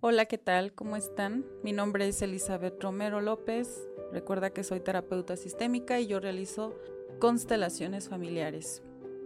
Hola, ¿qué tal? ¿Cómo están? Mi nombre es Elizabeth Romero López. Recuerda que soy terapeuta sistémica y yo realizo constelaciones familiares.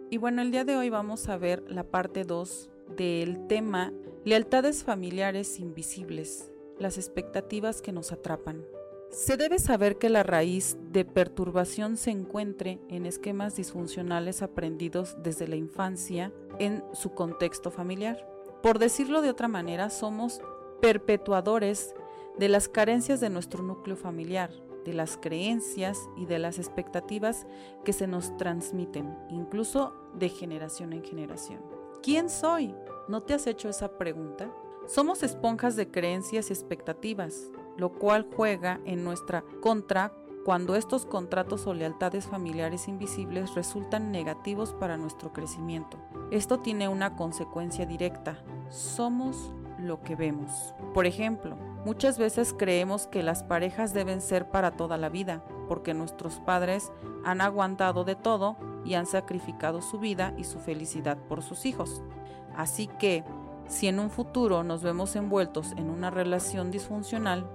Y bueno, el día de hoy vamos a ver la parte 2 del tema Lealtades familiares invisibles, las expectativas que nos atrapan. Se debe saber que la raíz de perturbación se encuentre en esquemas disfuncionales aprendidos desde la infancia en su contexto familiar. Por decirlo de otra manera, somos perpetuadores de las carencias de nuestro núcleo familiar, de las creencias y de las expectativas que se nos transmiten, incluso de generación en generación. ¿Quién soy? ¿No te has hecho esa pregunta? Somos esponjas de creencias y expectativas, lo cual juega en nuestra contra cuando estos contratos o lealtades familiares invisibles resultan negativos para nuestro crecimiento. Esto tiene una consecuencia directa. Somos lo que vemos. Por ejemplo, muchas veces creemos que las parejas deben ser para toda la vida, porque nuestros padres han aguantado de todo y han sacrificado su vida y su felicidad por sus hijos. Así que, si en un futuro nos vemos envueltos en una relación disfuncional,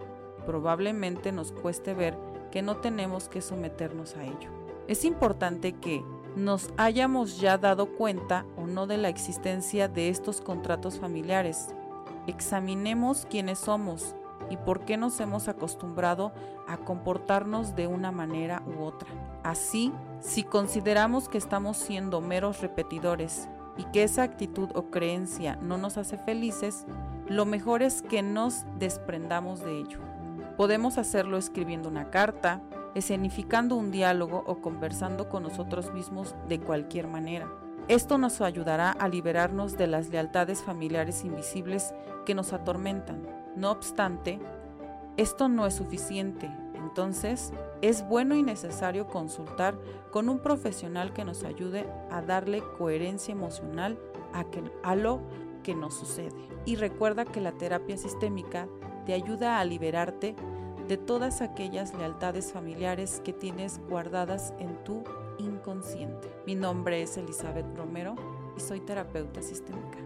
probablemente nos cueste ver que no tenemos que someternos a ello. Es importante que nos hayamos ya dado cuenta o no de la existencia de estos contratos familiares examinemos quiénes somos y por qué nos hemos acostumbrado a comportarnos de una manera u otra. Así, si consideramos que estamos siendo meros repetidores y que esa actitud o creencia no nos hace felices, lo mejor es que nos desprendamos de ello. Podemos hacerlo escribiendo una carta, escenificando un diálogo o conversando con nosotros mismos de cualquier manera. Esto nos ayudará a liberarnos de las lealtades familiares invisibles que nos atormentan. No obstante, esto no es suficiente. Entonces, es bueno y necesario consultar con un profesional que nos ayude a darle coherencia emocional a, lo que nos sucede. Y recuerda que la terapia sistémica te ayuda a liberarte de todas aquellas lealtades familiares que tienes guardadas en tu inconsciente. Mi nombre es Elizabeth Romero y soy terapeuta sistémica.